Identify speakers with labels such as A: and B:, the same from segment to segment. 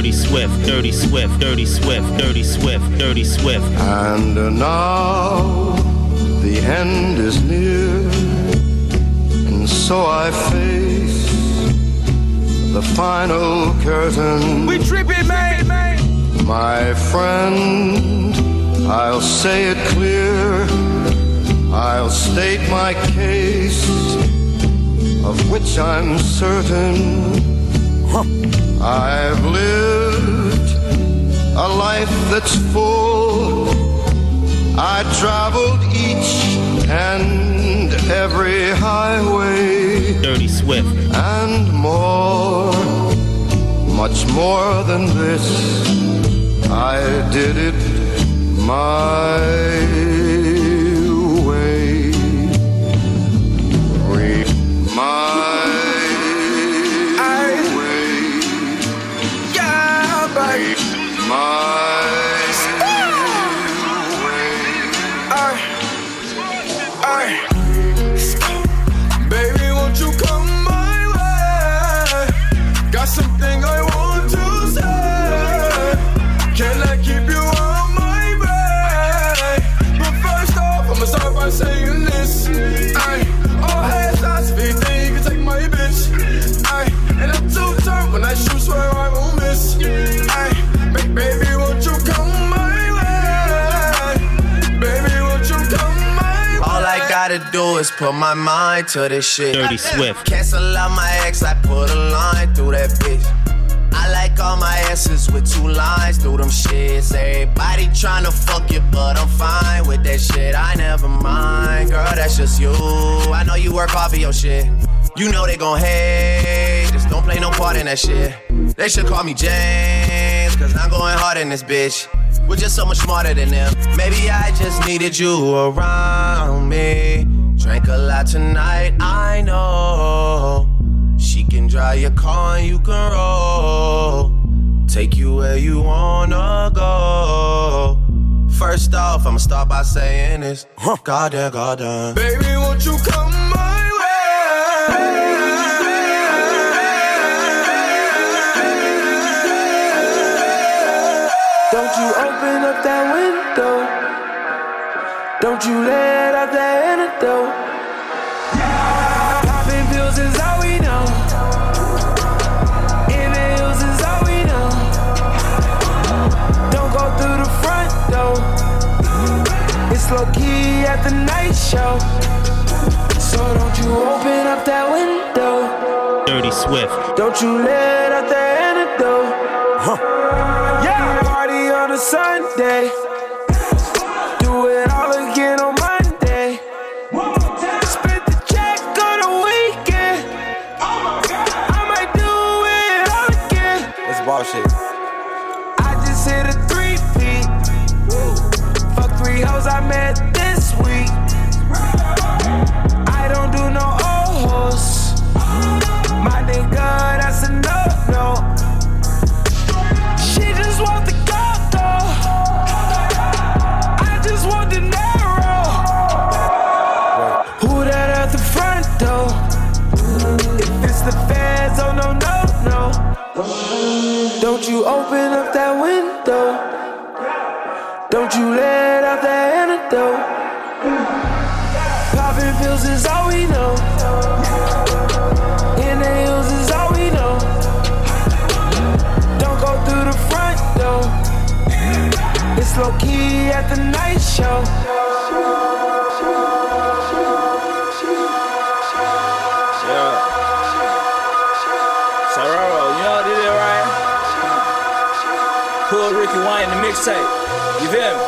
A: Dirty Swift, Dirty Swift, Dirty Swift, Dirty Swift, Dirty Swift.
B: And now the end is near, and so I face the final curtain.
C: We tripping, man, man.
B: My friend, I'll say it clear. I'll state my case, of which I'm certain. I've lived a life that's full. I traveled each and every highway.
A: Dirty Swift.
B: And more, much more than this. I did it my My
D: is put my mind to this shit.
A: Dirty Swift.
D: Cancel out my ex, I put a line through that bitch. I like all my asses with two lines through them shits. Everybody tryna fuck you, but I'm fine with that shit. I never mind, girl, that's just you. I know you work hard for your shit. You know they gon' hate, just don't play no part in that shit. They should call me James, cause I'm going hard in this bitch. We're just so much smarter than them. Maybe I just needed you around me. Drank a lot tonight, I know. She can drive your car and you can roll. Take you where you wanna go. First off, I'ma start by saying this. Goddamn, goddamn.
C: Baby, won't you come my way? Don't you open up that window? Don't you let out that low key at the night show. So don't you open up that window.
A: Dirty Swift.
C: Don't you let out the antidote. Yeah, party on a Sunday. Don't you open up that window. Don't you let out that antidote. Popping pills is all we know. Inhales is all we know. Don't go through the front door. It's low key at the night show.
E: Mixtape. You feel me?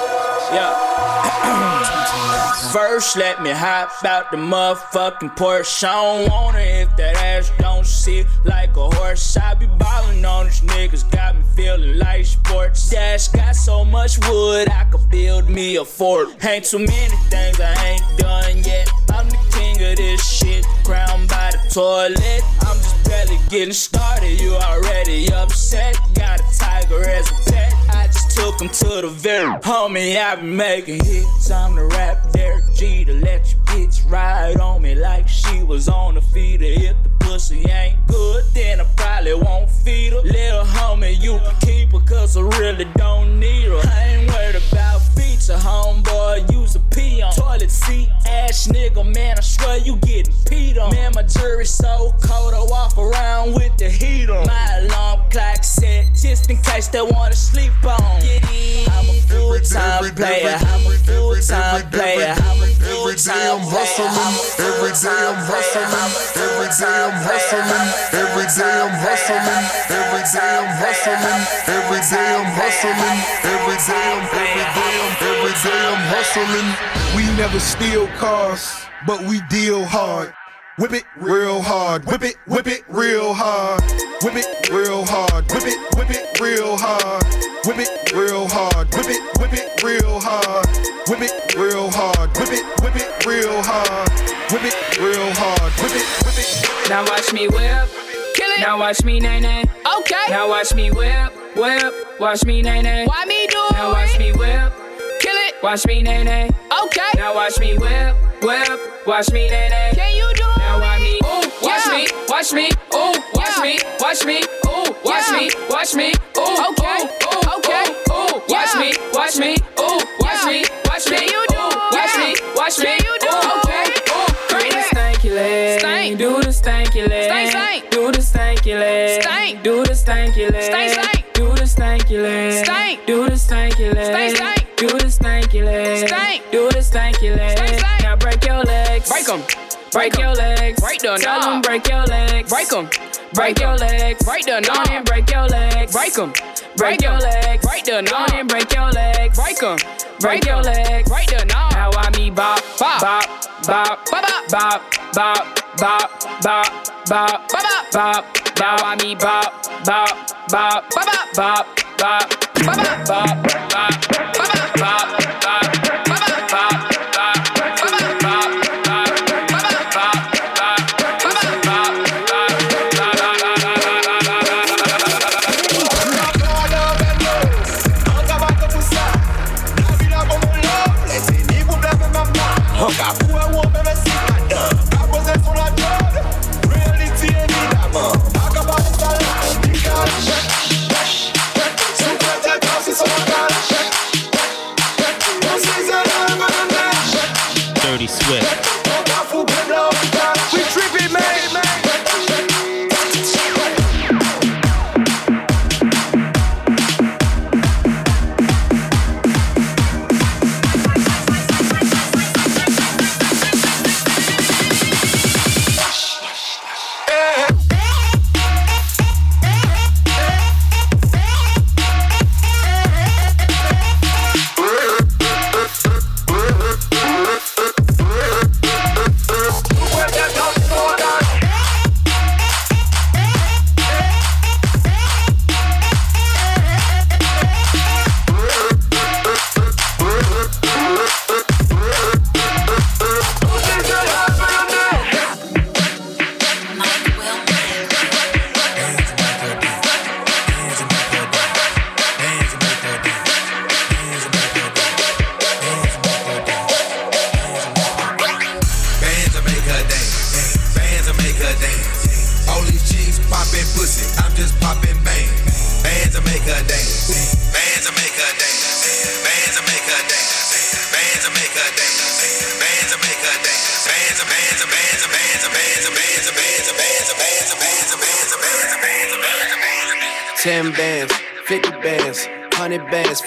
E: Yeah. First, let me hop out the motherfucking Porsche. I don't want it if that ass don't sit like a horse. I be ballin' on these niggas, got me feeling like sports. Dash got so much wood, I could build me a fort. Ain't too many things I ain't done yet. I'm the king of this shit, crowned by the toilet. I'm just barely getting started, you already upset. Got a tiger as a pet, I just took him to the very homie. I been making hits, I'm the rap Derek Jeter let your bitch ride on me like she was on the feeder. If the pussy ain't good, then I probably won't feed her. Little homie, you can keep her, cause I really don't need her. I ain't worried about feature, homeboy. Use a pee on toilet seat. Ass nigga, man, I swear you getting peed on. Man, my jury's so cold, I walk around with the heat on. My alarm clock set just in case they wanna sleep on. I'm a full time player. I'm a full time player. I'm a
C: Every day I'm hustling, every day I'm hustling, every day I'm hustling, every day I'm hustling, every day I'm hustling, every day I'm hustling, every day I'm every day I'm every day I'm hustling. We never steal cars, but we deal hard. Whip it real hard, whip it, whip it real hard, whip it real hard, whip it, whip it real hard, whip it real hard, whip it, whip it real hard, whip it real hard, whip it, whip it real hard, whip it real hard, whip it, whip it.
F: Now watch me whip. Kill it. Now watch me nay nay.
G: Okay.
F: Now watch me whip, whip. Watch me nay nay.
G: Why me do
F: Now watch me whip.
G: Kill it.
F: Watch me nay nay.
G: Okay.
F: Now watch me whip, whip. Watch me nay nay.
G: Can you do
F: Now watch me, ooh, watch
G: Yeah.
F: me, watch me, ooh, watch
G: Yeah.
F: me, watch me, ooh, watch
G: Yeah.
F: me, watch me, ooh,
G: Okay.
F: ooh, ooh,
G: Okay.
F: ooh, ooh, watch
G: Yeah.
F: me, watch me, ooh, leg,
G: Stank.
F: do the stanky leg,
G: Stank, stank.
F: do the stanky leg,
G: Stank.
F: do the stanky leg,
G: Stank, stank.
F: do the stanky leg,
G: Stank.
F: do the stanky leg.
G: Stank, stank.
F: Now break your legs,
G: Break 'em.
F: break
G: Break 'em.
F: your legs,
G: Break the
F: Tell them break your legs,
G: Break 'em.
F: break your legs,
G: Break the
F: Go on and break your legs,
G: Break 'em.
F: break
G: Break
F: your
G: 'em.
F: legs,
G: Break the
F: Go on and break your legs,
G: Break 'em.
F: break your legs,
G: Break the knob.
F: Now I me bop,
G: Bop.
F: bop, bop,
G: Bop,
F: bop, bop, bop, bop, bop, bop,
G: Bop,
F: bop. I me bop, bop, bop,
G: Bop,
F: bop, bop, bop,
G: Bop,
F: bop, bop, bop,
G: Bop,
F: bop, bop,
G: Bop,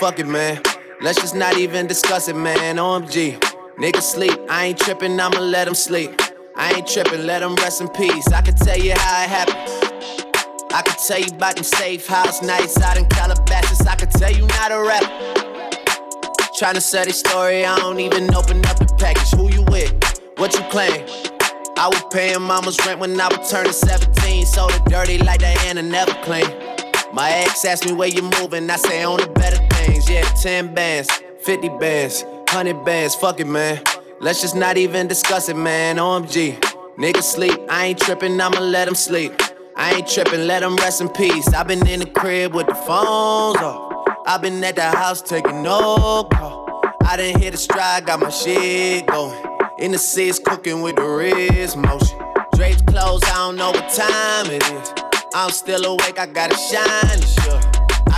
D: fuck it, man. Let's just not even discuss it, man. OMG. Niggas sleep, I ain't tripping, I'ma let them sleep. I ain't tripping, let them rest in peace. I can tell you how it happened. I can tell you about them safe house nights out in Calabasas. I can tell you not a rap. Tryna sell this story, I don't even open up the package. Who you with? What you claim? I was paying mama's rent when I was turning 17. So it dirty like Diana never clean. My ex asked me where you moving, I say on the. Yeah, 10 bands, 50 bands, 100 bands, fuck it, man. Let's just not even discuss it, man. OMG. Niggas sleep, I ain't tripping, I'ma let them sleep. I ain't tripping, let them rest in peace. i been in the crib with the phones off. i been at the house taking no call. I didn't hit a stride, got my shit going. In the seats, cooking with the wrist motion. Drapes closed, I don't know what time it is. I'm still awake, I gotta shine, sure.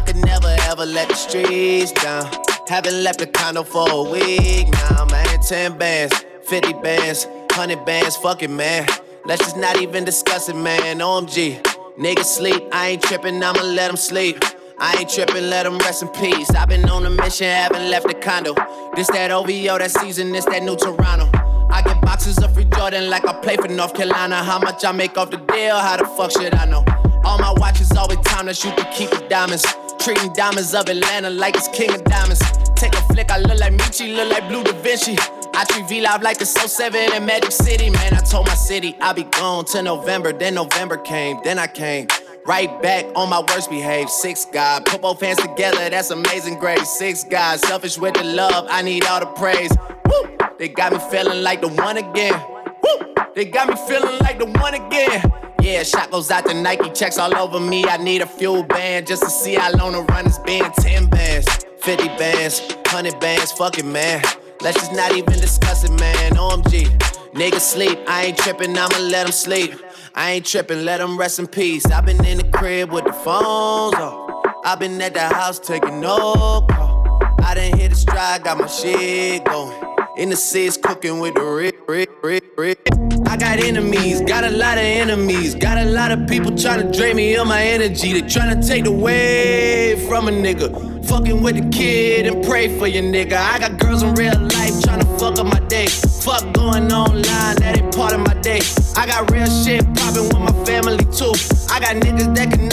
D: Could never ever let the streets down. Haven't left the condo for a week now, man. 10 bands, 50 bands, 100 bands, fuck it, man. Let's just not even discuss it, man. OMG. Niggas sleep, I ain't trippin', I'ma let them sleep. I ain't trippin', let them rest in peace. I've been on a mission, haven't left the condo. This that OVO, that season, this that new Toronto. I get boxes of free Jordan like I play for North Carolina. How much I make off the deal, how the fuck should I know? All my watches always time to shoot to keep the diamonds. Treating diamonds of Atlanta like it's king of diamonds. Take a flick, I look like Michi, look like Blue Da Vinci. I treat V Live like the Soul 7 in Magic City. Man, I told my city I'll be gone till November. Then November came, then I came. Right back on my worst behavior. Six God, put both hands together, that's amazing grace. Six God, selfish with the love, I need all the praise. Woo! They got me feeling like the one again. Woo! They got me feeling like the one again. Yeah, shot goes out to Nike, checks all over me. I need a FuelBand just to see how long the run has been. 10 bands, 50 bands, 100 bands, fuck it, man. Let's just not even discuss it, man. OMG. Niggas sleep, I ain't trippin', I'ma let them sleep. I ain't trippin', let them rest in peace. i been in the crib with the phones off. i been at the house taking no call. I done hit a stride, got my shit going. In the seats, cooking with the Rick, Rick, Rick, Rick. I got enemies, got a lot of enemies. Got a lot of people trying to drain me of my energy. They trying to take away from a nigga. Fucking with the kid and pray for your nigga. I got girls in real life trying to fuck up my day. Fuck going online, that ain't part of my day. I got real shit popping with my family too. I got niggas that can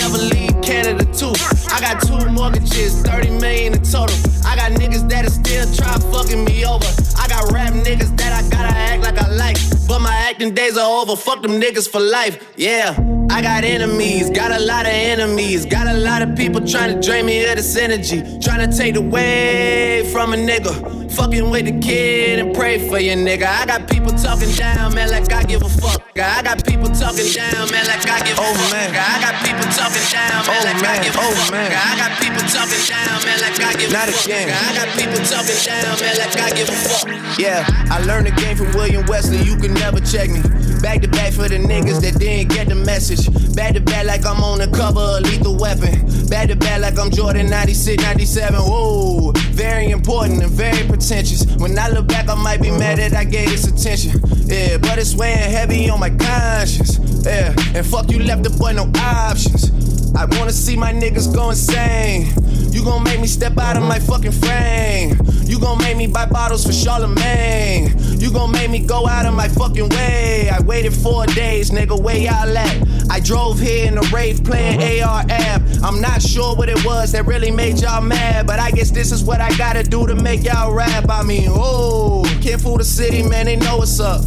D: Days are over. Fuck them niggas for life. Yeah, I got enemies, got a lot of enemies. Got a lot of people trying to drain me of this energy. Trying to take away from a nigga. Fucking with the kid and pray for your nigga. I got people talking down, man, like I give a fuck. I got people talking down, man, like I give a oh, fuck. Man. I got people talking down, man, oh, like man. I give a oh, fuck. Man. I got people talking down, man, like I give Not a fuck. Again. I got people talking down, man, like I give a fuck. Yeah, I learned the game from William Wesley. You can never check me. Back to back for the niggas that didn't get the message. Back to back like I'm on the cover of Lethal Weapon. Back to back like I'm Jordan 96, 97. Whoa, very important and very pretentious. When I look back, I might be mad that I gave this attention. Yeah, but it's weighing heavy on my conscience. Yeah, and fuck you left the boy no options. I wanna see my niggas go insane. You gon' make me step out of my fucking frame. You gon' make me buy bottles for Charlemagne. You gon' make me go out of my fucking way. I waited four days, nigga, where y'all at? I drove here in a Wraith playing uh-huh. AR app. I'm not sure what it was that really made y'all mad, but I guess this is what I gotta do to make y'all rap. I mean, oh, can't fool the city, man, they know what's up.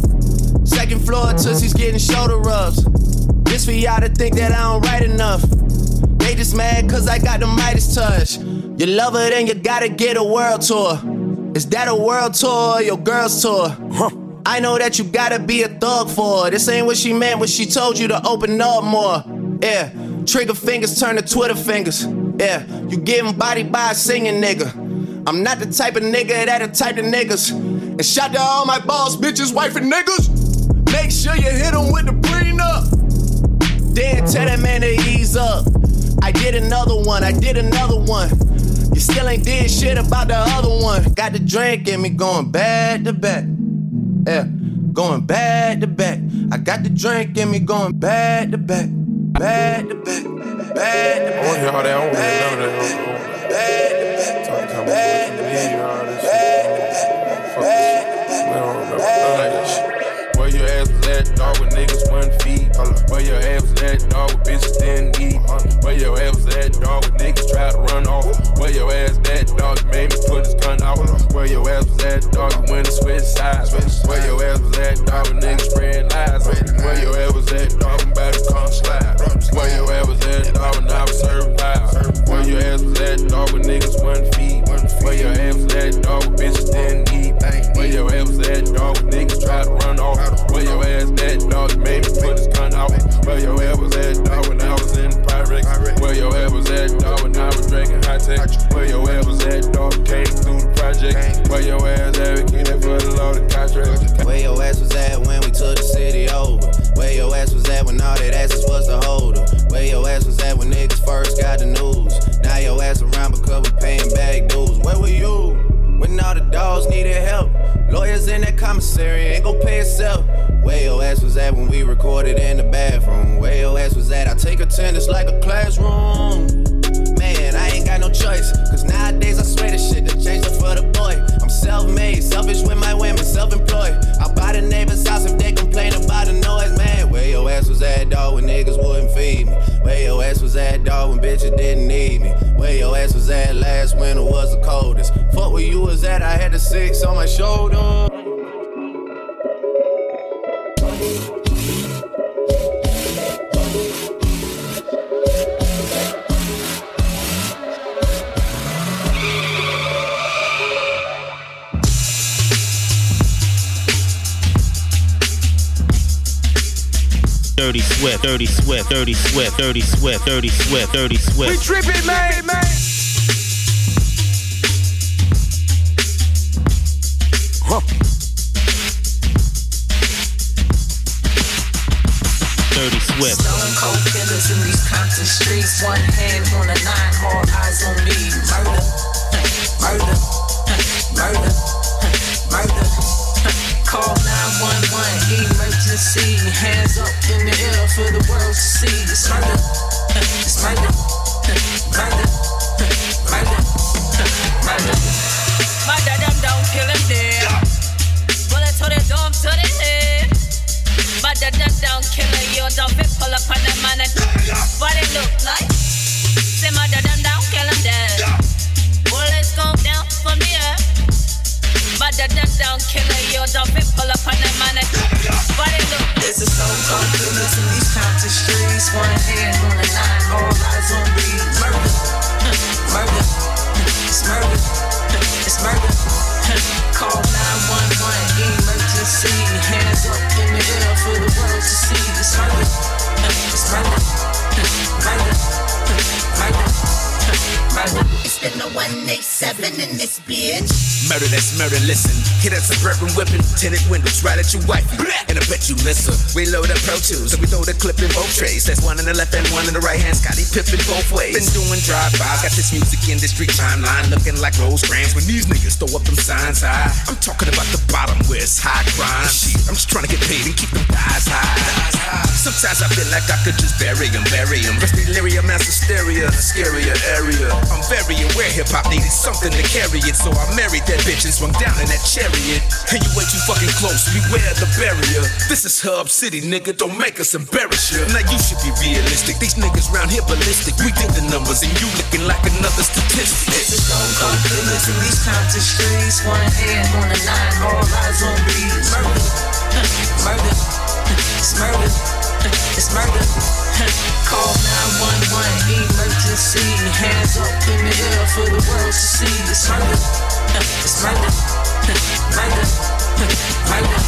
D: Second floor, uh-huh. Tootsie's getting shoulder rubs. This for y'all to think that I don't write enough. They just mad cause I got the Midas touch. You love her, then you gotta get a world tour. Is that a world tour or your girl's tour? Huh. I know that you gotta be a thug for her. This ain't what she meant when she told you to open up more. Yeah, trigger fingers turn to Twitter fingers. Yeah, you getting body by a singing nigga. I'm not the type of nigga that the type of niggas. And shout to all my boss, bitches, wife, and niggas. Did another one, I did another one. You still ain't did shit about the other one. Got the drink in me going back to back. Yeah, going back to back. I got the drink in me going back to back. Back to back. Back to back. I want to hear all that. I want to hear none of that. Back to back. Talking about back to back. Fuck this shit. We don't remember none of that shit. Where your ass was at, dog, with niggas one feet. Where your ass was at, dog, with bitches didn't eat. Where your ass was at, dog, niggas try to run off. Where your ass at, dog, you made me put his out. Where your ass was at, dog, you went to switch sides. Where your ass was at, dog, with niggas spread lies. Where your ass was at, dog, I'm about to come slide. Where your ass was at, dog, when I was serving live. Where your ass was at, dog, with niggas one feet. Where your ass was at, dog, with bitches didn't eat. Where your ass was at, dog, with niggas try to run off. Where your ass at, dog, made me put his gun out. Where your ass was at, dog, when I was in Pyrex. Where your ass was at, dog, when I was drinking Hi-Tech. Where your ass was at, dog, came through the project. Where your ass at? We for the loaded contract.
G: Where your ass was at when we took the city over? Where your ass was at when all that asses was the holder? Where your ass was at when niggas first got the news? Now your ass
D: around because we paying back dues. Where were you when all the dogs needed help? Lawyers in that commissary ain't gon' pay itself. Where your ass was
G: at when we recorded in the bathroom? Where your ass was at? I take attendance like a classroom. Got no choice. Cause nowadays I swear this shit that changed up for the boy. I'm self made, selfish with my women, self employed. I buy the neighbor's house if they complain about the noise, man. Where your ass was at, dog, when niggas wouldn't feed me? Where your ass was at, dog, when bitches didn't need me? Where your ass was at last winter was the coldest? Fuck where you was at, I had the six on my shoulder.
A: Swift, Dirty Swift, Dirty Swift, Dirty Swift, Dirty Swift, Dirty Swift.
C: We trippin', man, man.
A: Huh. Dirty Swift.
H: Stone cold killers in these Compton streets. One hand on a nine,
I: tinted windows right at your and we throw the clip in both trays. That's one in the left and one in the right hand. Scottie Pippen both ways. Been doing drive-by, got this music industry timeline looking like Rosecrans when these niggas throw up them signs high. I'm talking about the bottom where it's high crime. I'm just trying to get paid and keep them thighs high. Sometimes I feel like I could just bury them, bury them. Rest delirium, mass hysteria, scarier area. I'm very aware hip hop needed something to carry it, so I married that bitch and swung down in that chariot. And you way too fucking close, beware the barrier. This is Hub City, nigga, don't make us embarrass you. Now you should be realistic, these niggas round here ballistic. We did the numbers and you looking like another statistic.
H: Stone cold killers these Compton streets. One hand on a nine, all eyes on me. Murder, murder, it's murder, it's murder. Call 911, emergency. Hands up in the air for the world to see. It's murder, it's murder, murder, murder,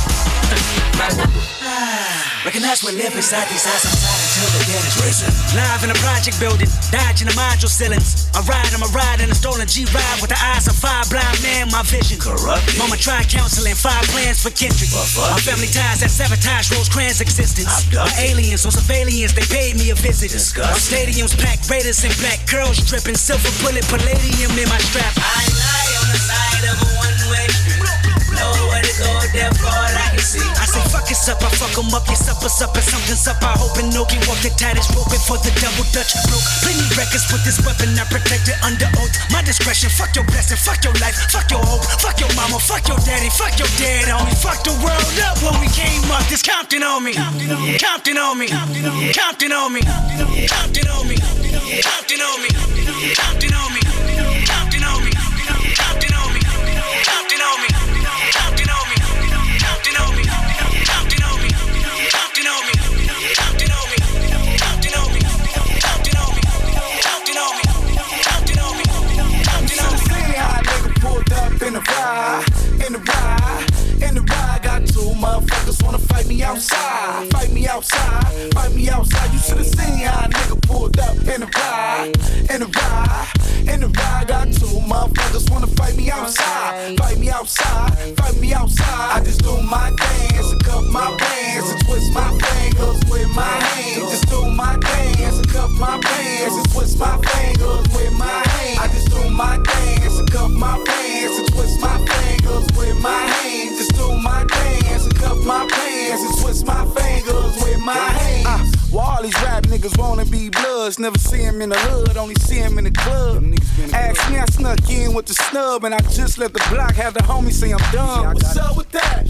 H: murder.
J: Recognize we live inside these eyes, I'm tired until the dead is risen. Live in a project building, dodging the module ceilings. I ride, I'm a ride in a stolen G-Ride with the eyes of five blind man, my vision.
I: Corrupted.
J: Mama tried counseling, five plans for Kendrick.
I: fuck
J: My family ties that sabotage Rosecrans' existence.
I: Abducted.
J: My aliens on surveillance, they paid me a visit.
I: Disgusting.
J: My stadiums packed, Raiders in black, curls dripping, silver bullet, palladium in my strap. I lie on the side of a one-way street. Nowhere to go, I can see. I say fuck it's up, I fuck 'em up, your supper's up and something's up. I hope and no can walk the tightest rope for the double dutch broke. Plenty records with this weapon, I protect it under oath. My discretion, fuck your blessing, fuck your life, fuck your hope, fuck your mama, fuck your daddy, fuck your dad, homie. Fuck the world up when we came up. This Compton on me, Compton on me, Compton on me, Compton on me, Compton on me, Compton on me, Compton on me, Compton on me, Compton on me, Compton on me,
C: in the ride, in the ride. Two motherfuckers wanna fight me outside, fight me outside, fight me outside. You should've seen how a nigga pulled up in the ride, in the ride, in the ride. Got two motherfuckers wanna fight me outside, fight me outside, fight me outside. I just do my dance and cup my pants and twist my fingers with my hands. Just do my dance and cup my pants and twist my fingers with my hands. I just do my dance and cup my pants and twist my fingers with my hands. Just do my dance up my pants and twist my fingers
K: with my hands. Uh, well, all these rap niggas wanna be bloods. Never see him in the hood, only see him in the club. Ask me, I snuck in with the snub, and I just let the block have the homie say I'm done. What's up with that?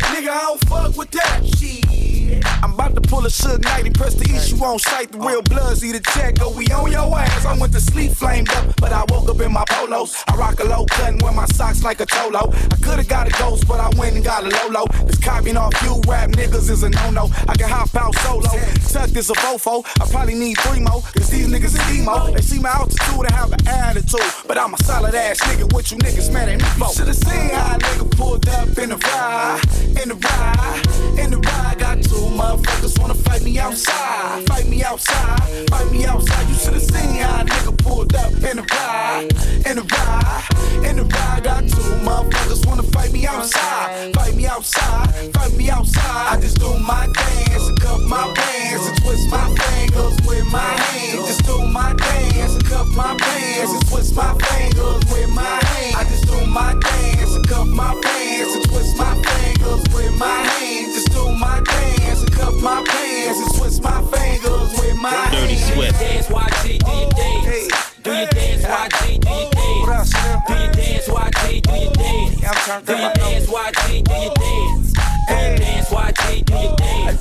K: Nigga, I don't fuck with that. Shit. I'm about to pull a Suge Knight and press the issue on sight. The real bloods need a check, go we on your ass. I went to sleep flamed up, but I woke up in my polos. I rock a low cut and wear my socks like a cholo. I could've got a ghost, but I went and got a Lolo. Cause copying off you rap niggas is a no-no. I can hop out solo. Tuck is a fofo. I probably need three more. Cause these niggas is emo. They see my altitude and have an attitude. But I'm a solid ass nigga. What you niggas mad at me for? Should've seen how a nigga pulled up in the ride. In the ride. In the ride. Got two motherfuckers wanna fight me outside. Fight me outside. Fight me outside. You should've seen how a nigga pulled up in the ride. In the ride. In the ride. Got two motherfuckers wanna fight me outside. Fight me outside. Fight me outside. I just do my dance and cuff my pants and twist my fingers with my hands. Just do my dance and cuff my pants and twist my fingers with my hands. I just do my dance and cuff my pants and twist my fingers with my hands. Just do my dance and cuff my pants and twist my fingers with my hands.
A: Dirty Swift.
L: Dance, YG, do your dance. Do your dance, YG, do your dance. Do your dance, YG, do your dance. Do your dance, YG, do your dance. Do your dance, YG, do your dance.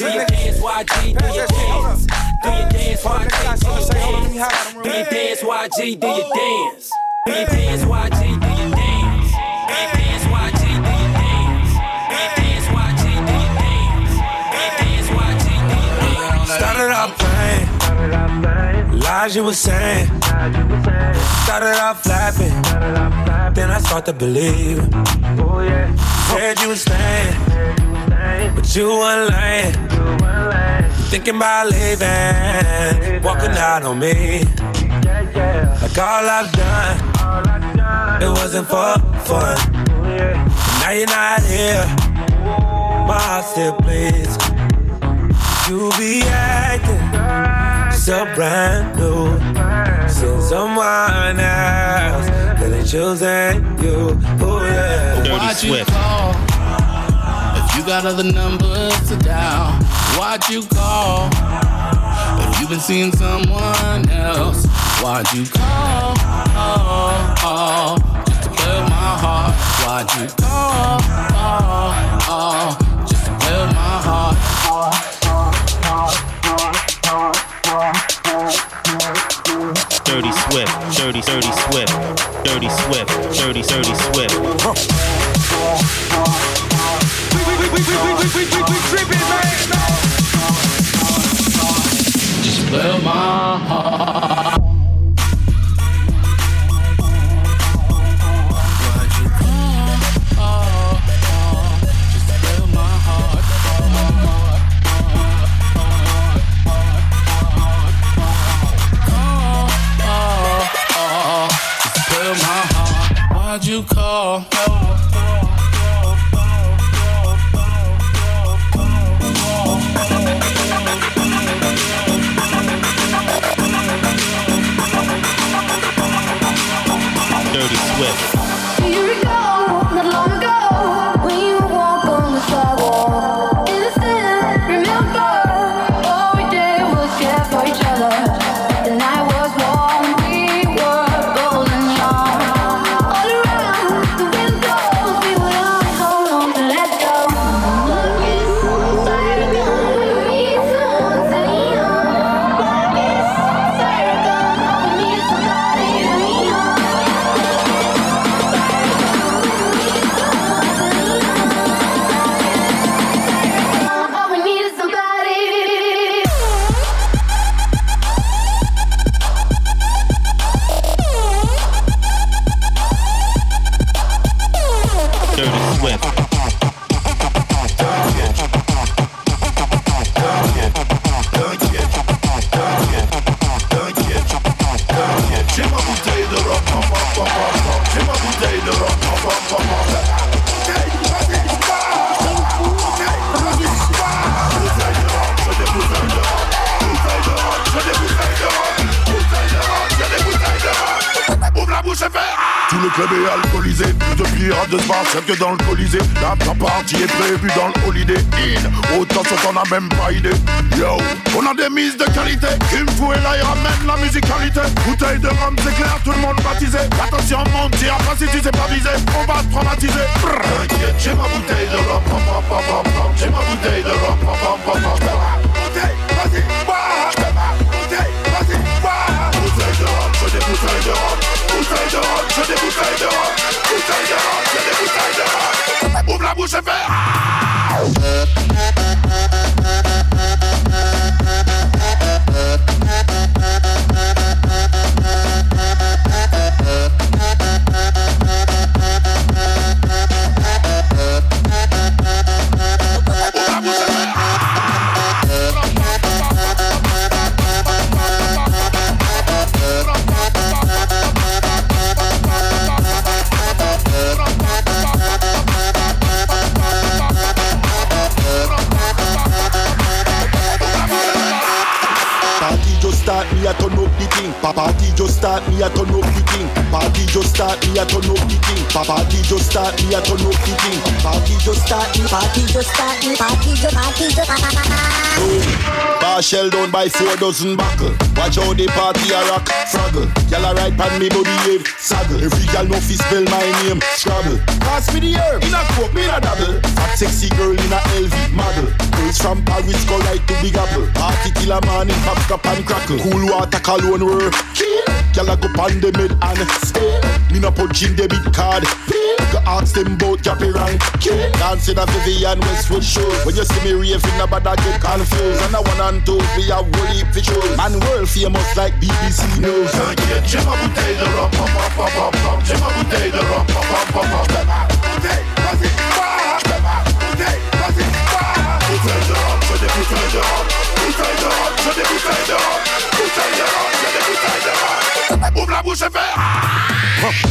L: Do your dance, YG, do your dance. Do your dance, YG, do your dance. Do your dance, YG, do your dance. Do your dance, YG, do your dance. Do your dance,
M: lies you were saying. Started off laughing, then I start to believe. Said you was staying, but you weren't lying. Thinking about leaving, walking out on me. Like all I've done, it wasn't for fun. Now you're not here, my heart still bleeds. You be acting so brand new. Since someone else that ain't choosing you. Oh yeah.
A: Dirty
N: Why'd you
A: Swift.
N: call? If you got other numbers to dial, why'd you call? If you've been seeing someone else, why'd you call? Oh, oh, just to play with my heart. Why'd you call? Oh, oh, just to play with my heart.
A: Dirty Swift. Dirty, dirty Swift. Dirty Swift. Dirty, dirty Swift.
N: Just play with my heart. Oh.
O: Spatial que dans le colisée. La partie est prévue dans le Holiday Inn. Autant ce qu'on a même pas idée. Yo, on a des mises de qualité. Kim Fu et là, il ramène la musicalité. Bouteille de rhum, c'est clair, tout le monde baptisé. Attention, mon tir, pas si tu sais pas viser. On va te traumatiser. T'inquiète, j'ai ma bouteille de rhum. J'ai ma bouteille de rhum. La bouche et
P: start, me a turn up the thing. Party just start, me a turn up the thing. Party just start, me a turn up the thing. Party just start, me party just start, me party just party just. Bar shell down by four dozen buckle. Watch how the party a rock, fraggle. Gyal a ride pan me body head, saddle. Every gyal know fi spell my name, Scrabble. Pass me the herb, in a cup, me in a double. Fat sexy girl in a LV model. Girls from Paris go right to Big Apple. Party till a morning, pop stop and crackle. Cool water cologne work. Gyal a go pan the mid and spill. Me no punch in debit card. Go ask them bout Jappy rank. Dancing a Vivienne Westwood show. When you see me raving, about I get confused. And I one and two, we a whole heap for shows. Man world famous like BBC News.
O: T'inquiète, j'ai ma bouteille de rhum, pam, pam, pam, pam, pam. J'ai ma bouteille de rhum, pam, pam, pam, pam. J'paie ma bouteille, vas-y, bois. J'paie ma bouteille, vas-y, bois. Bouteille de rhum, je des bouteilles de rhum. Bouteille de rhum, je des bouteilles de rhum. Bouteille de rhum, Ouvre la bouche et
Q: Brixton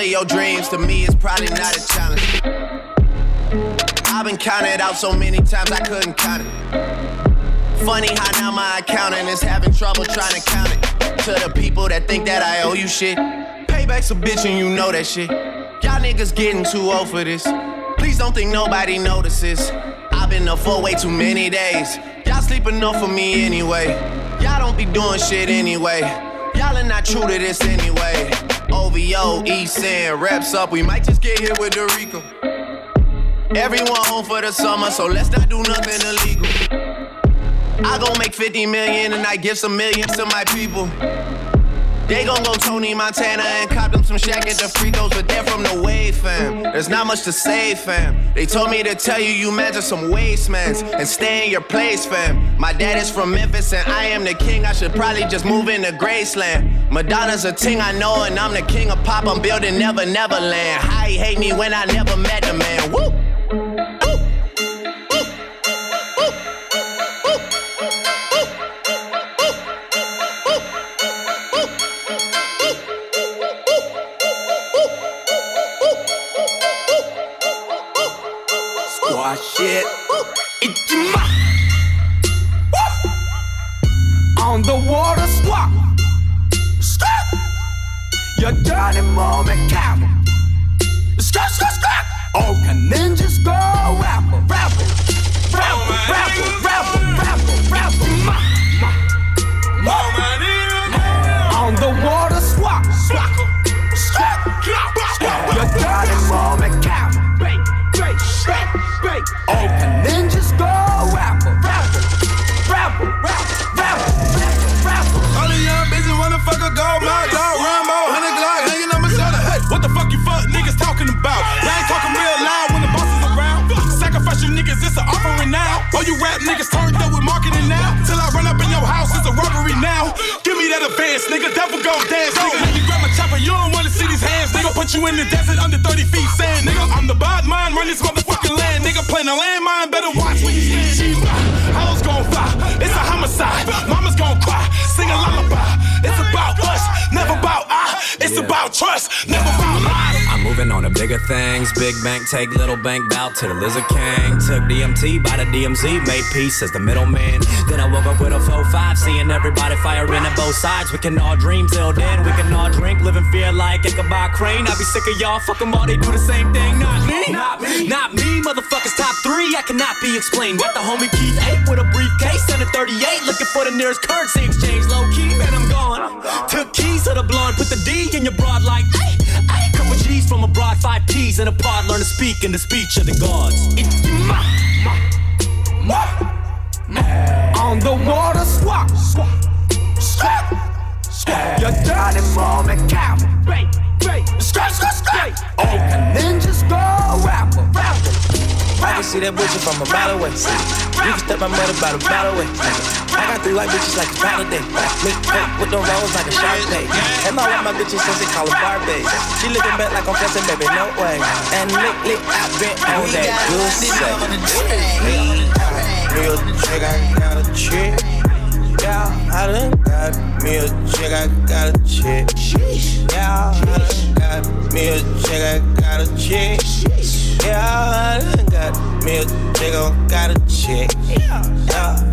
D: Of your dreams to me is probably not a challenge. I've been counted out so many times I couldn't count it. Funny how now my accountant is having trouble trying to count it. To the people that think that I owe you shit. Payback's a bitch and you know that shit. Y'all niggas getting too old for this. Please don't think nobody notices. I've been up for way too many days. Y'all sleep enough for me anyway. Y'all don't be doing shit anyway. Y'all are not true to this anyway. OVO, East End, wraps up. We might just get hit with Dorico. Everyone home for the summer, so let's not do nothing illegal. I gon' make 50 million and I give some millions to my people. They gon' go Tony Montana and cop them some shack at the Fricos, but they're from the wave, fam. There's not much to say, fam. They told me to tell you you measure some wastemans and stay in your place, fam. My dad is from Memphis and I am the king. I should probably just move into Graceland. Madonna's a ting I know, and I'm the king of pop. I'm building Never Neverland. How he hate me when I never met the man. Woo!
R: Squash it. Ichima. On the water squat. Stop. Your dirty moment camel. Stop, stop, stop. All can ninjas go rapper, rapper, rapper, rapper,
C: that advance, nigga. Devil go dance, nigga. Let me grab my chopper, you don't wanna see these hands, nigga.
S: put you in the desert under 30 feet sand, nigga. I'm the bad man, run this motherfucking land, nigga. Playing a landmine, better watch where you stand. Hoes gon' fly, it's a homicide. Mama's gon' cry, sing a lullaby. It's about us, never about I. It's about trust, never about lies.
T: I'm moving on to bigger things. Big bank take little bank bout to the Lizard King. Took DMT by the DMZ, made peace as the middleman. Then I woke up with a 4-5, seeing everybody firing at both sides. We can all dream till then, we can all drink, live in fear like Ichabod Crane. I be sick of y'all, fuck them all, they do the same thing. Not me, not me, not me. Motherfuckers top three, I cannot be explained. Got the homie Keith 8 with a briefcase and a 38, looking for the nearest currency exchange. Low key, man, I'm gone. Took keys to the blonde, put the D in your broad like. Couple G's from abroad, five P's in a pod, learn to speak in the speech of the gods. It's ma, ma, ma, ma.
F: On the water, swap, swap, swap, swap. Your dirty mom and cow. Great, great, scratch, scratch, scratch. Oh, ninjas go rapper, rapper.
U: I can see that bitch from a mile away. You can step my mother by the mile away. I got three white bitches like a pound a day. Mix up with the rolls like a shark day. And all of my bitches since they call her Barbie. She looking back like I'm flexing, baby, no way. And lick, lick, I been on that good sex. Me a chick, I got a chick. Yeah, I done got me a chick, I got a chick. Yeah, I done got me a chick, I got a chick. Yeah, I done got me a chick, I got a chick. Yeah, yeah.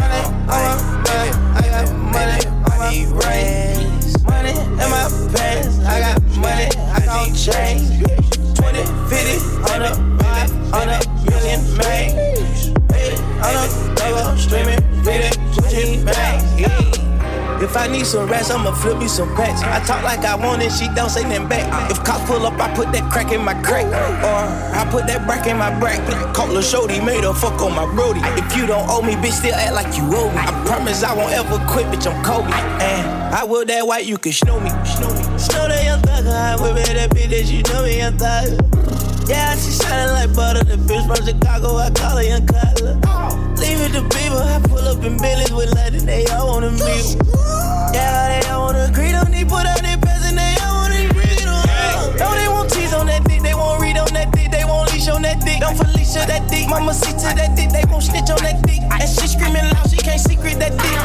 U: Money, on my money, I got money on my rings. Money in my pants, I got money, I got change. 20, 50, on a, man. Double, streaming. If I need some rest, I'ma flip me some packs. I talk like I want it, she don't say nothing back. If cops pull up, I put that crack in my crack. Or I put that brack in my brack. Call Lil Shorty, made her fuck on my brody. If you don't owe me, bitch, still act like you owe me. I promise I won't ever quit, bitch, I'm Kobe. And I will that white, you can snow me. Snow me. Snow that young thugger, I whip it that bitch that you know me, young thugger. Yeah, she shining like butter. The bitch from Chicago, I call her young Cutler. Leave it to people, I pull up in Billy's with London, they all wanna meet. Yeah, they all wanna agree, don't put out their pants and they all wanna read on. Don't they want tease on that dick, they won't read on that dick, they won't leash on that dick. Don't Felicia that dick, mama see to that dick, they won't snitch on that dick. And she screaming loud, she can't secret that dick.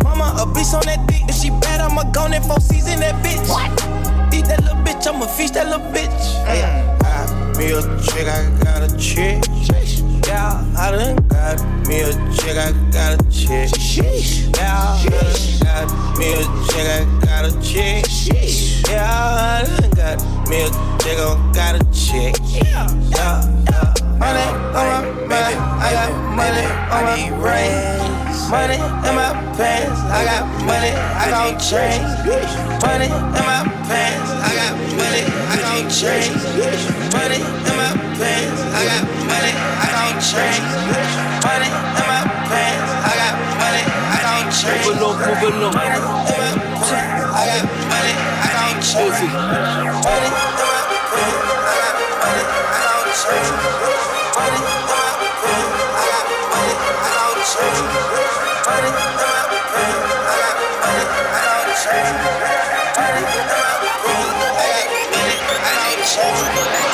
U: Mama a beast on that dick, if she bad, I'ma go in four season that bitch. What? Eat that little bitch, I'ma feast that little bitch. Yeah. Me a chick, I got a chick. Yeah, I done got me a chick, I got a chick. Yeah, I done got me a chick, I got a chick. Yeah, I done got me a chick, I got a chick. Yeah, yeah. Money on my money, I got money on my rings. Money in my pants, I got money, I got change. Money in my pants, I got money, I got change. Money in my pants, I got money, I got change. Money in my pants, I got money, I got change. Move along, move along. Money in my pants, I got money, I got change. Money in my pants, I got money, I got change. I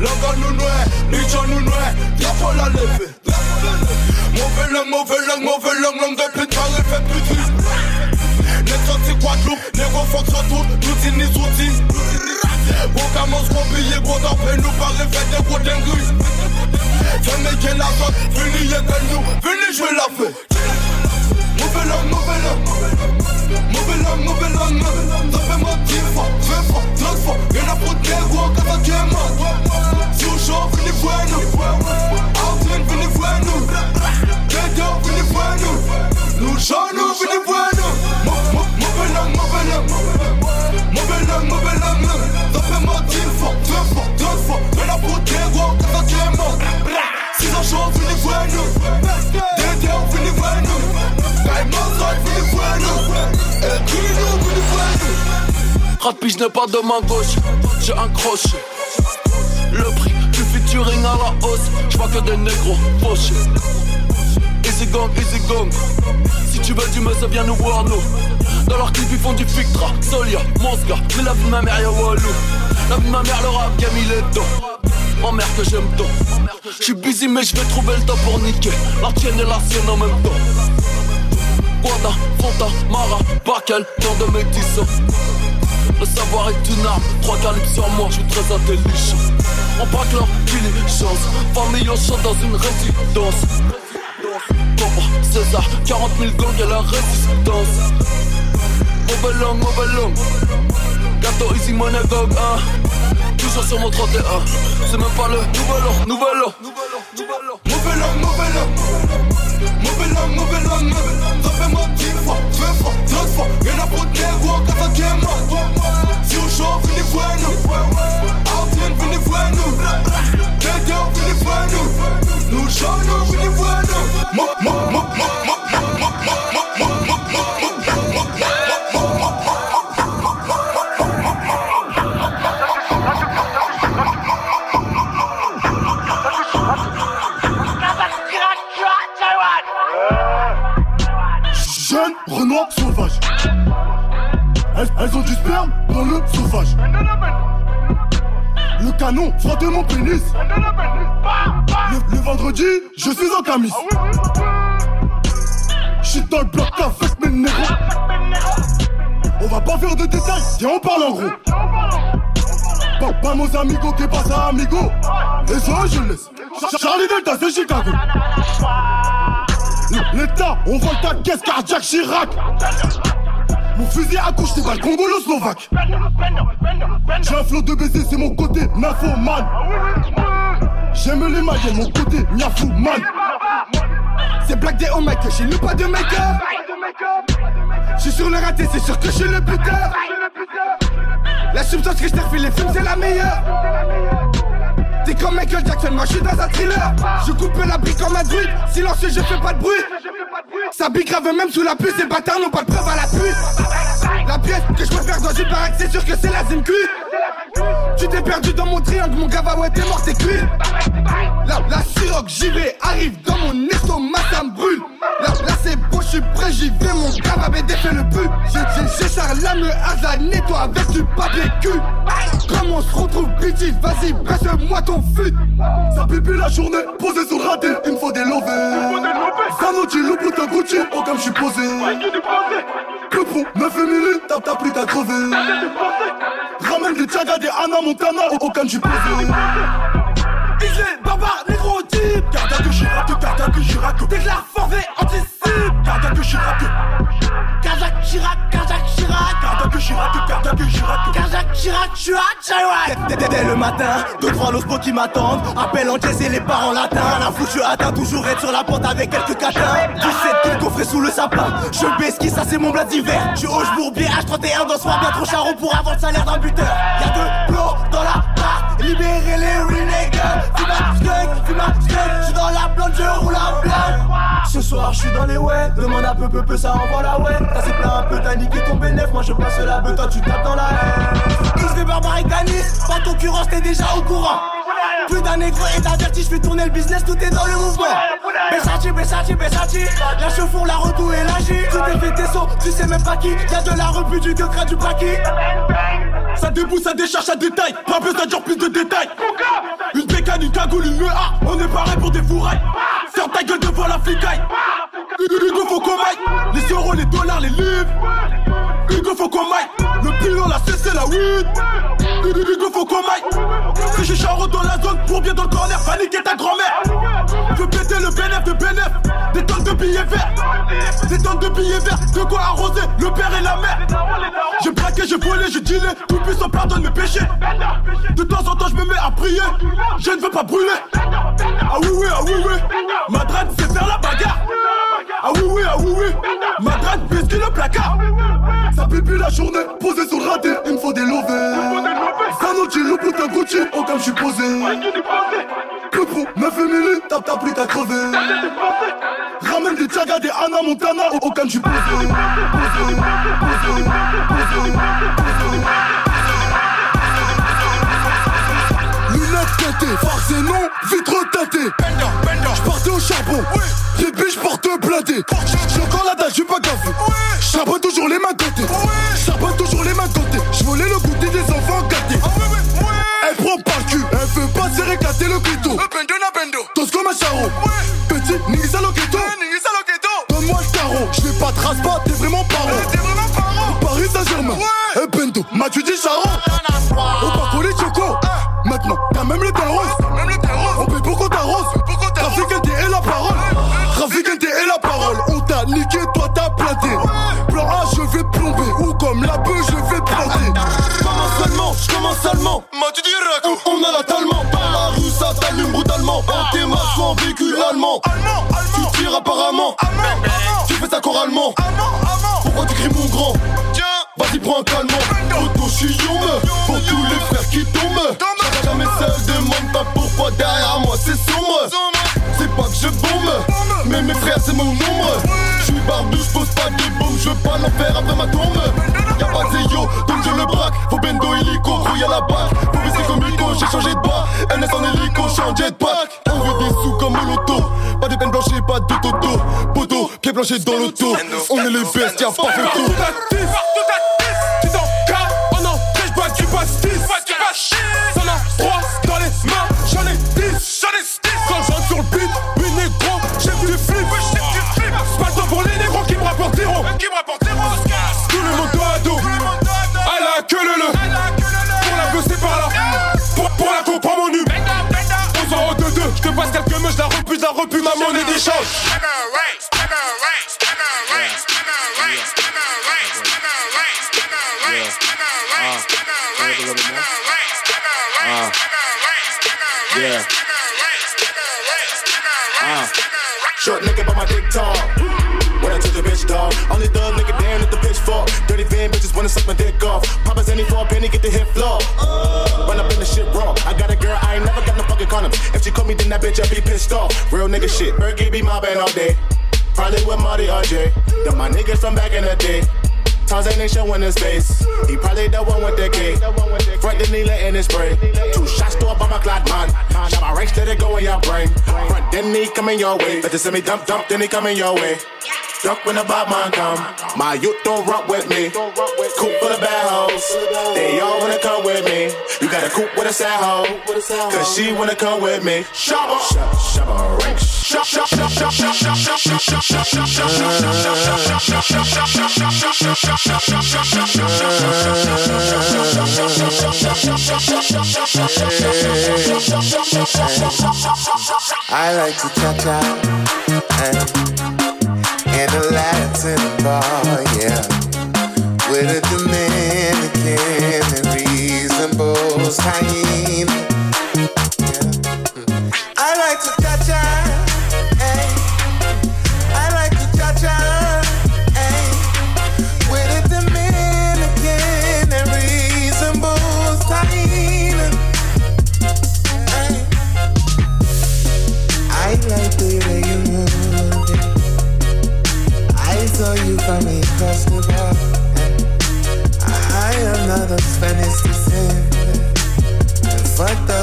C: L'encore nous nouait, Nicho nous nouait. Y'a pas la levée Mauvais langue,
S: langue, mauvais langue, mauvais langue, langue de pute, elle fait Les sorties Guadeloupe, négro fuck sur tout, tout ini souti Gros gamin, gros billet, gros d'empêche, nous parler, fait des gros dingueries Venez qu'elle la zone, venez que nous, venez jouer la fête Mauvais langue, mauvais langue. Mauvais langue, mauvais langue. Ça fait moi 10 fois, 20 fois, 30 fois. Y'en a pour de négro, quand ça qui est Jean, venez voir nous. dansez-nous, venez voir nous. Nous, Jean, nous, venez voir nous. Mon homme, mon homme. Mon homme, mon homme. Rappelle-moi fois, deux fois, deux fois. Mais la peau. Six venez voir nous. dansez-nous, Raymond, venez voir nous. Et venez voir nous.
V: Rapide, je ne pas de main gauche, j'ai un crochet. Le prix du à la hausse, je vois que des négros fauchés. Easy gang, easy gang. Si tu veux du meuse, viens nous voir nous. Dans leur clip, ils font du Fictra, Solia, Monsga. Mais la vie de ma mère, y'a Walou. La vie de ma mère, le rap game, il est temps. Oh merde que j'aime tant. J'suis busy, mais je vais trouver le temps pour niquer. La tienne et la sienne en même temps. Guada, Fonta, Mara, Bakel, dans de mes 10 ans. Le savoir est une arme, trois calibres sur moi, je suis très intelligent. On braque leur diligence, famille on chante dans une résidence. Papa, César, 40 000 gangs et la résistance. Mauvais langue, mauvais langue. Gâteau easy money gog, hein. Toujours sur mon 31. C'est même pas le nouvel an, nouvel an.
S: Mauvais langue, mauvais langue Mauvais langue, mauvais langue fais-moi dix fois, vingt fois, trente fois. Y'en a pour des gros qui font game Si on chauffe, venez voir nous. Outland, venez voir nous. Dead venez voir nous. Nous chantons, venez voir nous.
W: Moi, moi, moi, moi, moi dans le sauvage. Le canon frotte mon pénis. Le, vendredi, je suis en camis. J'suis dans le bloc avec mes négros. On va pas faire de détails, viens on parle en gros. Bon, vamos amigos, que pasa amigo? Eso je laisse. Ch- Charlie Delta, c'est Chicago. L'État, on vole ta caisse cardiaque Chirac. Mon fusil accouche, t'es pas le Congolo Slovaque. J'ai un flot de baiser, c'est mon côté man. J'aime les mailles, mon côté man.
R: C'est Day au make j'ai le pas de make-up. J'suis sur le raté, c'est sûr que je suis le buteur. La substance que je t'ai refait les films, c'est la meilleure. T'es comme Michael Jackson, moi je suis dans un thriller. Je coupe la brique comme un druide, silencieux, je fais pas de bruit. Ça pique grave même sous la pluie, ces bâtards n'ont pas de preuve à la pluie. La pièce que je préfère dans une baraque, c'est sûr que c'est la Zimcu. Tu t'es perdu dans mon triangle, mon gava, ouais, t'es mort, t'es cuit. La, la siroc, vais, arrive dans mon estomac, ça me brûle. Là, là c'est beau, je suis prêt, j'y vais, mon gava, BD fait le but. J'ai, j'ai, j'ai Charles, la me hasard, nettoie avec du papier cul. Comme on se retrouve, bitchy, vas-y, baisse-moi ton fut.
W: Ça pipi la journée, posé sur le raté, il me faut des lovés. Zanotti, le bout d'un Gucci, oh comme je suis posé. Que pour 9 milli, t'as t'as pris, t'as crevé. Ramène des Tchaga, des Anna Montana, oh oh, comme je suis posé.
R: Islé, barbare,
W: Garde à que Chirac, garde à que Chirac.
R: Déclare forfait, anticipe.
W: Garde à que Chirac.
R: Kazak Chirac, Kazak Chirac.
W: Garde à que Chirac, garde à que Chirac.
R: Kazak Chirac, à Chirac.
X: Dès, le matin, deux trois losbos qui m'attendent. Appel en jazz et les parents latins. La fouche, je atteins toujours être sur la porte avec quelques catins. 17 kills coffrés sous le sapin. Je baisse qui ça c'est mon bled d'hiver. Je hoche bourbier, H31 dans soir bien trop charron pour avoir le salaire d'un buteur. Y'a deux plots dans la part, libérez les renegades. Fume skunk, fume un skunk, je suis dans la blonde, je roule un blanc. Ce soir, je suis dans les ouais. Demande un peu, peu, peu, ça envoie la ouais. T'as c'est plein un peu, t'as niqué ton bénéf. Moi je passe la beuh, toi tu tapes dans la haine. Il se fait barbare et Danis, pas concurrence, t'es déjà au courant. Plus d'un négro est averti, je fais tourner le business, tout est dans le mouvement. Versace, Versace, Versace, la chauffeur, la redoue et la J. Tu t'es fait tes sauts, tu sais même pas qui. Y'a de la repu du gueule, du paquis.
W: Ça débouche, ça décharge, ça détaille. Pas besoin de plus de détails. Une bécane, une cagoule, une EA. On est pareil pour des fourrailles. Ferme ta gueule devant la flicaille.
S: Faut qu'on maille. Les euros, les dollars, les livres. Hugo faut qu'on maille. Le bilan, la cessé la weed. Hugo faut qu'on maille. Si je charre dans la zone pour bien dans le corner, va niquer ta grand-mère. Veux péter le bénéf de bénéf. Des tonnes de billets verts. Des tonnes de billets verts. De quoi arroser le père et la mère. J'ai braqué, j'ai volé, j'ai dealé. Tout puissant pardonne mes péchés. De temps en temps, je me mets à prier. Je ne veux pas brûler. Ah oui, oui, ah oui, oui. Ma drague, c'est faire la bagarre. Ah oui, oui, ah oui, oui. Ma drague, biscuit le placard. Ça pipi la journée, posé sur le raté. Il me faut des lovés. Sanochi, le putain Gucci. Oh, comme je suis posé. Poupou, 9 milli, tape ta pris, t'as crevé. Ramène des Tchaga, des Anna Montana. Oh, oh, comme je suis posé. Posé, posé, posé, posé. tâté, farce et non, vite retâté. J'partais au charbon. Oui. Les biches portent bladé. J'ai encore la dalle, j'suis pas gaffé. Oui. Toujours les mains gâtées. Oui. Toujours les mains gâtées. J'volais le goûter des enfants gâtés. Ah, oui, oui. Elle prend pas le cul, elle veut pas se réclater le clito. Le bendo na bendo. Comme un charo. Oui. Petit, nigisa le clito. Oui, Donne-moi le tarot, j'vais pas te rase pas, t'es vraiment paro. T'es vraiment paro. Paris Saint-Germain. Ouais. Eh, bendo, m'as-tu dit charo? Je commence seulement on, on a la talent Dans la rue, ça t'allume brutalement. En tes masses en véhicule allemand. Tu tires apparemment. Tu fais ça choralement. Pourquoi tu cries mon grand? Vas-y prends un calmant. Auto je suis Pour tous les frères qui tombent. Jamais seul demande pas pourquoi derrière moi c'est sombre. C'est pas que je bombe. Mais mes frères c'est mon nombre Je suis barbu, je pose pas des bombes Je veux pas l'enfer après ma tombe. Y'a pas de zéyo, donc je le braque Grouille à la balle. Faut baisser comme Nico, j'ai changé de bas NS en hélico, je suis en jetpack. On veut des sous comme au loto Pas de peine blanche et pas de toto Poteau, pied blanché dans l'auto. On est les bestes, y'a pas photo.
F: Tu ma monnaie d'échange.
A: Uh, yeah. Uh.
P: Short nigga, but my dick tall. When I took the bitch dog, only thug nigga damn at the pitchfork. Dirty van bitches wanna suck my dick off. Papa's any for a penny, get the hit floor. She call me, then that bitch I be pissed off. Real nigga shit, Berkey be mobbing all day. Probably with Marty RJ. Them my niggas from back in the day. Tarzan ain't showing his face. He probably the one with the key. Front the needle in his spray. Two shots to a bomber clad man. Shot my range, let it go in your brain. Front then he coming your way. Better send me dump dump, then he coming your way. Duck when the bad man come. My youth don't rock with me. Coop full of bad hoes. They all wanna come with me. You got a coop with a sad hoe. Cause she wanna come with me. Shabba. Shabba rank.
Y: I like to cha-cha eh, a Latin bar, yeah, with a Dominican and reasonable. Yeah. Mm. I like to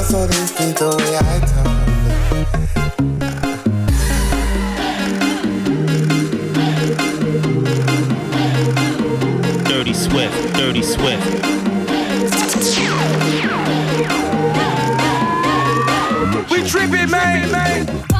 Y: fuck that's all this the I talk.
A: Dirty Swift, Dirty Swift.
F: We tripping, man.
K: Party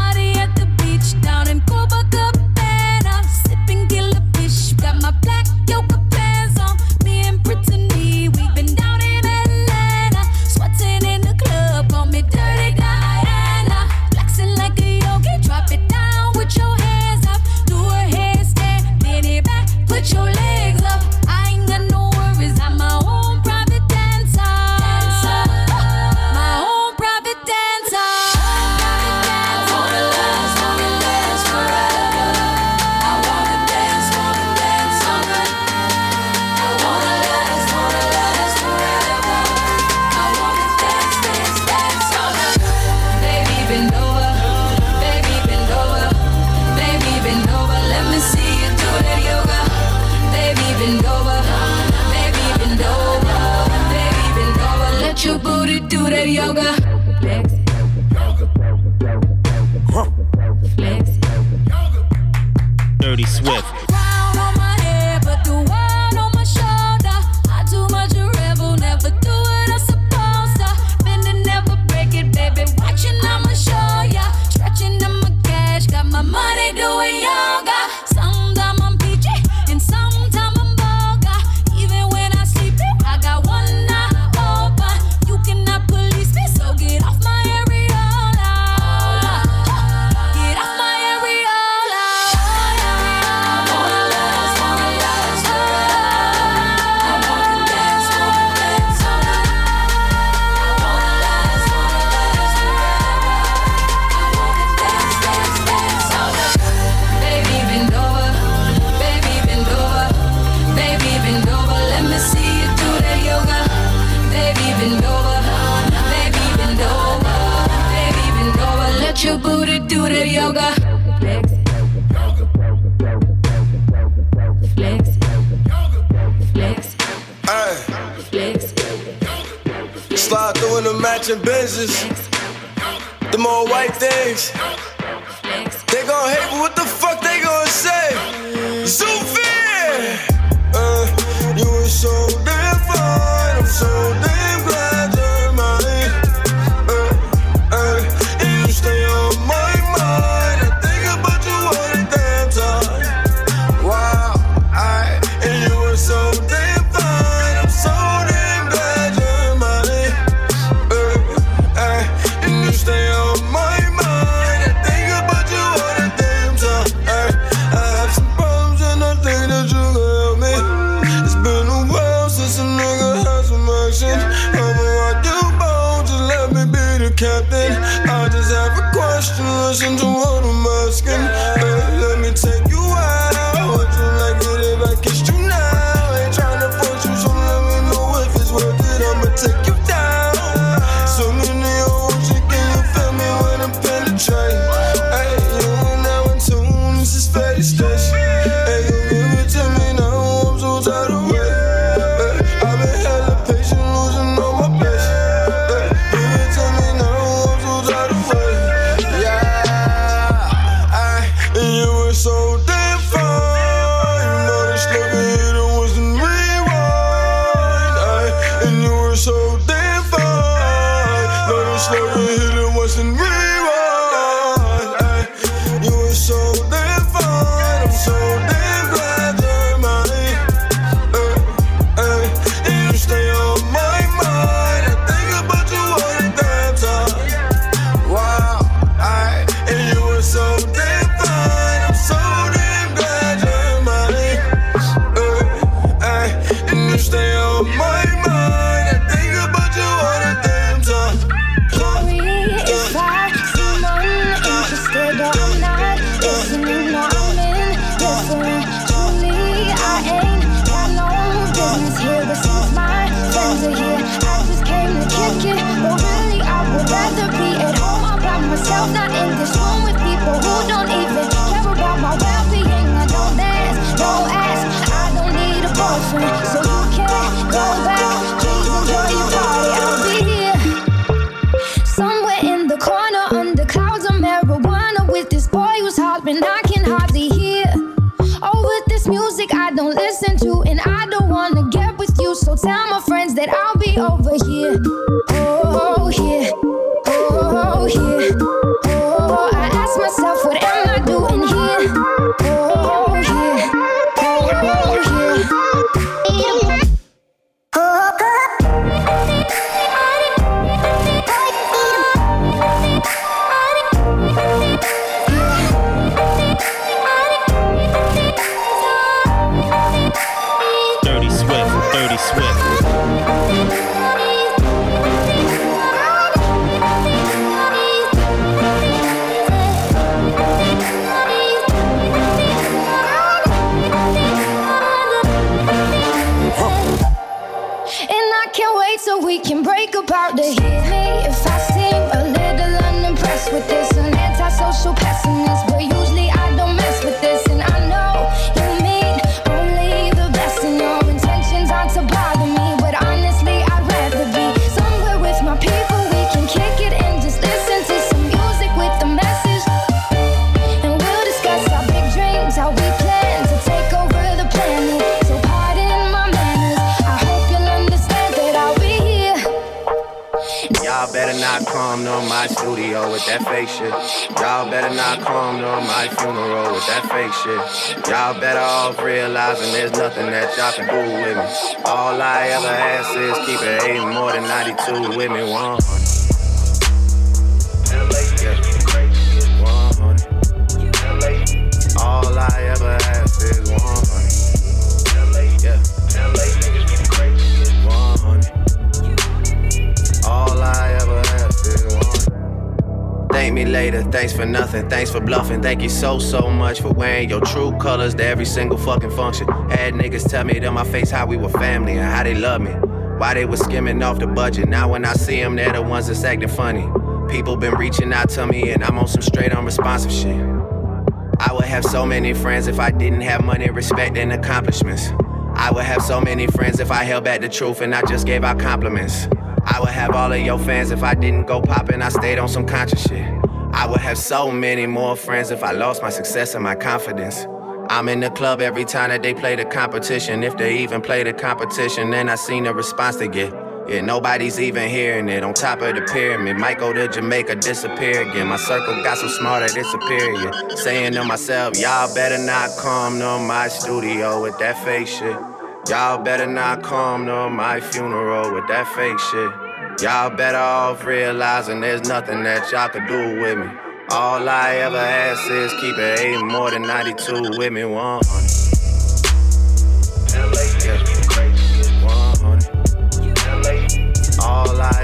Z: yoga. and I
U: can
Z: hardly hear. Oh, with this music I don't listen to, and I don't wanna get with you. So tell my friends that I'll be over here. Oh.
D: My studio with that fake shit. Y'all better not come to my funeral with that fake shit. Y'all better off realizing there's nothing that y'all can do with me. All I ever ask is keep it eight more than 92 with me. 100. Me later, thanks for nothing, thanks for bluffing. Thank you so, so much for wearing your true colors to every single fucking function. Had niggas tell me to my face how we were family and how they love me. Why they was skimming off the budget. Now when I see them, they're the ones that's acting funny. People been reaching out to me and I'm on some straight unresponsive shit. I would have so many friends if I didn't have money, respect, and accomplishments. I would have so many friends if I held back the truth and I just gave out compliments. I would have all of your fans if I didn't go poppin', I stayed on some conscious shit. I would have so many more friends if I lost my success and my confidence. I'm in the club every time that they play the competition. If they even play the competition, then I seen the response they get. Yeah, nobody's even hearing it. On top of the pyramid, might go to Jamaica, disappear again. My circle got so smart that it's superior. Saying to myself, y'all better not come to my studio with that fake shit. Y'all better not come to my funeral with that fake shit. Y'all better off realizing there's nothing that y'all could do with me. All I ever ask is keep it eight more than 92 with me 100. Yeah. 100. All I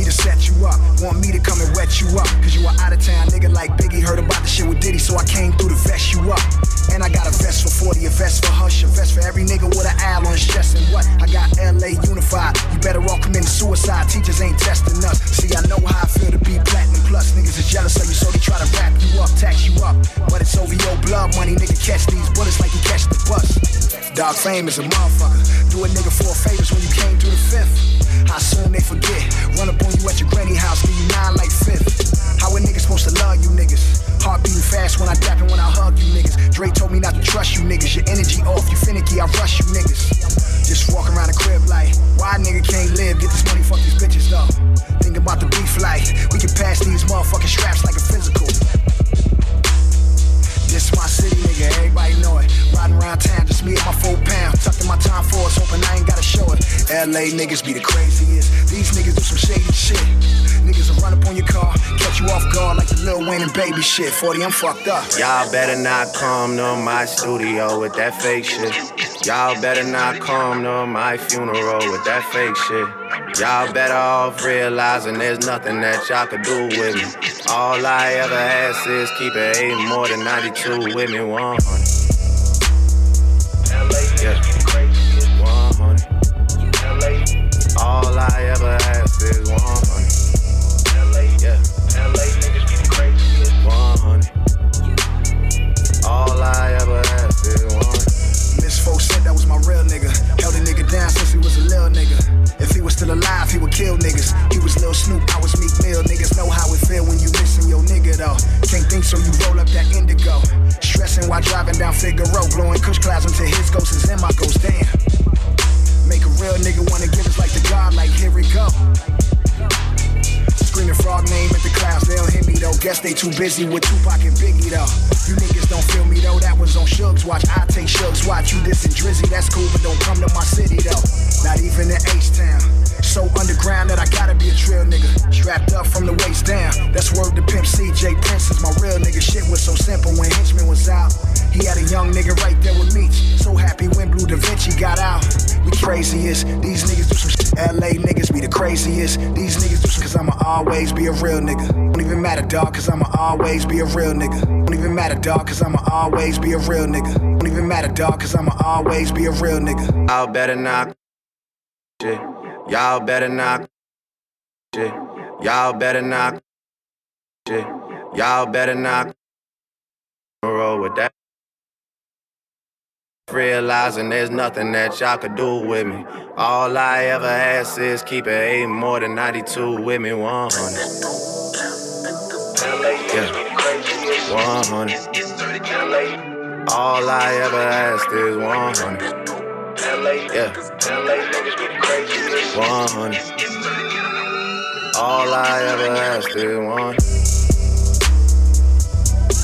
K: me to set you up. Want me to come and wet you up. Cause you are out of town nigga like Biggie. Heard about the shit with Diddy, so I came through to vest you up. And I got a vest for 40, a vest for Hush, a vest for every nigga with an owl on his chest. And what? I got LA unified. You better all commit suicide. Teachers ain't testing us. See, I know how I feel to be platinum plus. Niggas is jealous of you, so they try to wrap you up, tax you up. But it's over your blood money, nigga. Catch these bullets like you catch the bus. Dog fame is a motherfucker. Do a nigga four favors when you came through the fifth. How soon they forget? Run up on you at your granny I rush you niggas. Just walk around the crib like, why nigga can't live? Get this money, fuck these bitches though. Think about the beef like, we can pass these motherfucking straps like a physical. This my city, nigga, everybody know it. Riding around town, just me and my four pound. Tucked in my time for us, hoping I ain't gotta show it. LA niggas be the craziest. These niggas do some shady shit. Niggas will run up on your car, catch you off guard like the Lil Wayne and baby shit. 40, I'm fucked up.
D: Y'all better not come to my studio with that fake shit. Y'all better not come to my funeral with that fake shit. Y'all better off realizing there's nothing that y'all could do with me. All I ever ask is keep it eight more than 92 with me 100.
K: Busy with Tupac and Biggie though. You niggas don't feel me though, that was on Suge's Watch. I take Suge's Watch. You this Drizzy, that's cool, but don't come to my city though. Not even in H-Town. So underground that I gotta be a trail nigga. Strapped up from the waist down. That's word to Pimp C J Prince is my real nigga. Shit was so simple when Henchman was out. He had a young nigga right there with me. So happy when Bleu DaVinci got out. We craziest. These niggas do some. LA niggas be the craziest. These niggas some cause I'ma always be a real nigga. Don't even matter, dog, cause I'ma always be a real nigga. Don't even matter, dog, cause I'ma always be a real nigga. Don't even matter, dog, cause I'ma always be a real nigga.
D: Y'all better not shit. Y'all better not shit. Y'all better not shit. Y'all better not roll with that. Realizing there's nothing that y'all could do with me. All I ever ask is keep it eight more than 92 with me 100. Yeah. 100. All I ever asked is 100. Yeah. 100. All I ever asked is 100.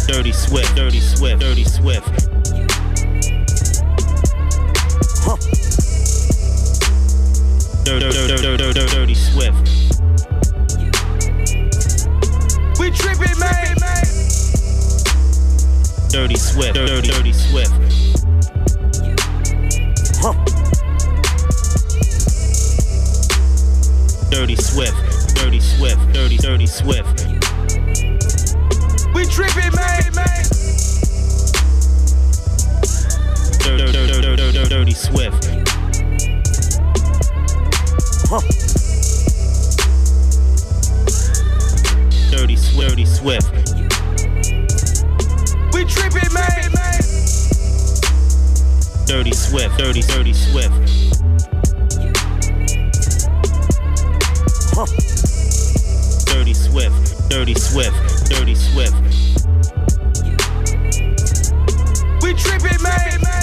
A: Dirty Swift, Dirty Swift, Dirty Swift. Dirty, dirty, Swift.
R: We tripping, man.
A: Dirty Swift, dirty, dirty Swift. Dirty Swift, Dirty Swift, Dirty, Dirty Swift.
R: We tripping, man
A: dirty, dirty, dirty, dirty, Swift. Huh. Dirty, dirty Swift.
R: We tripping, man.
A: Dirty Swift, dirty, dirty Swift. Huh. Dirty Swift, dirty Swift, dirty Swift. We tripping, man.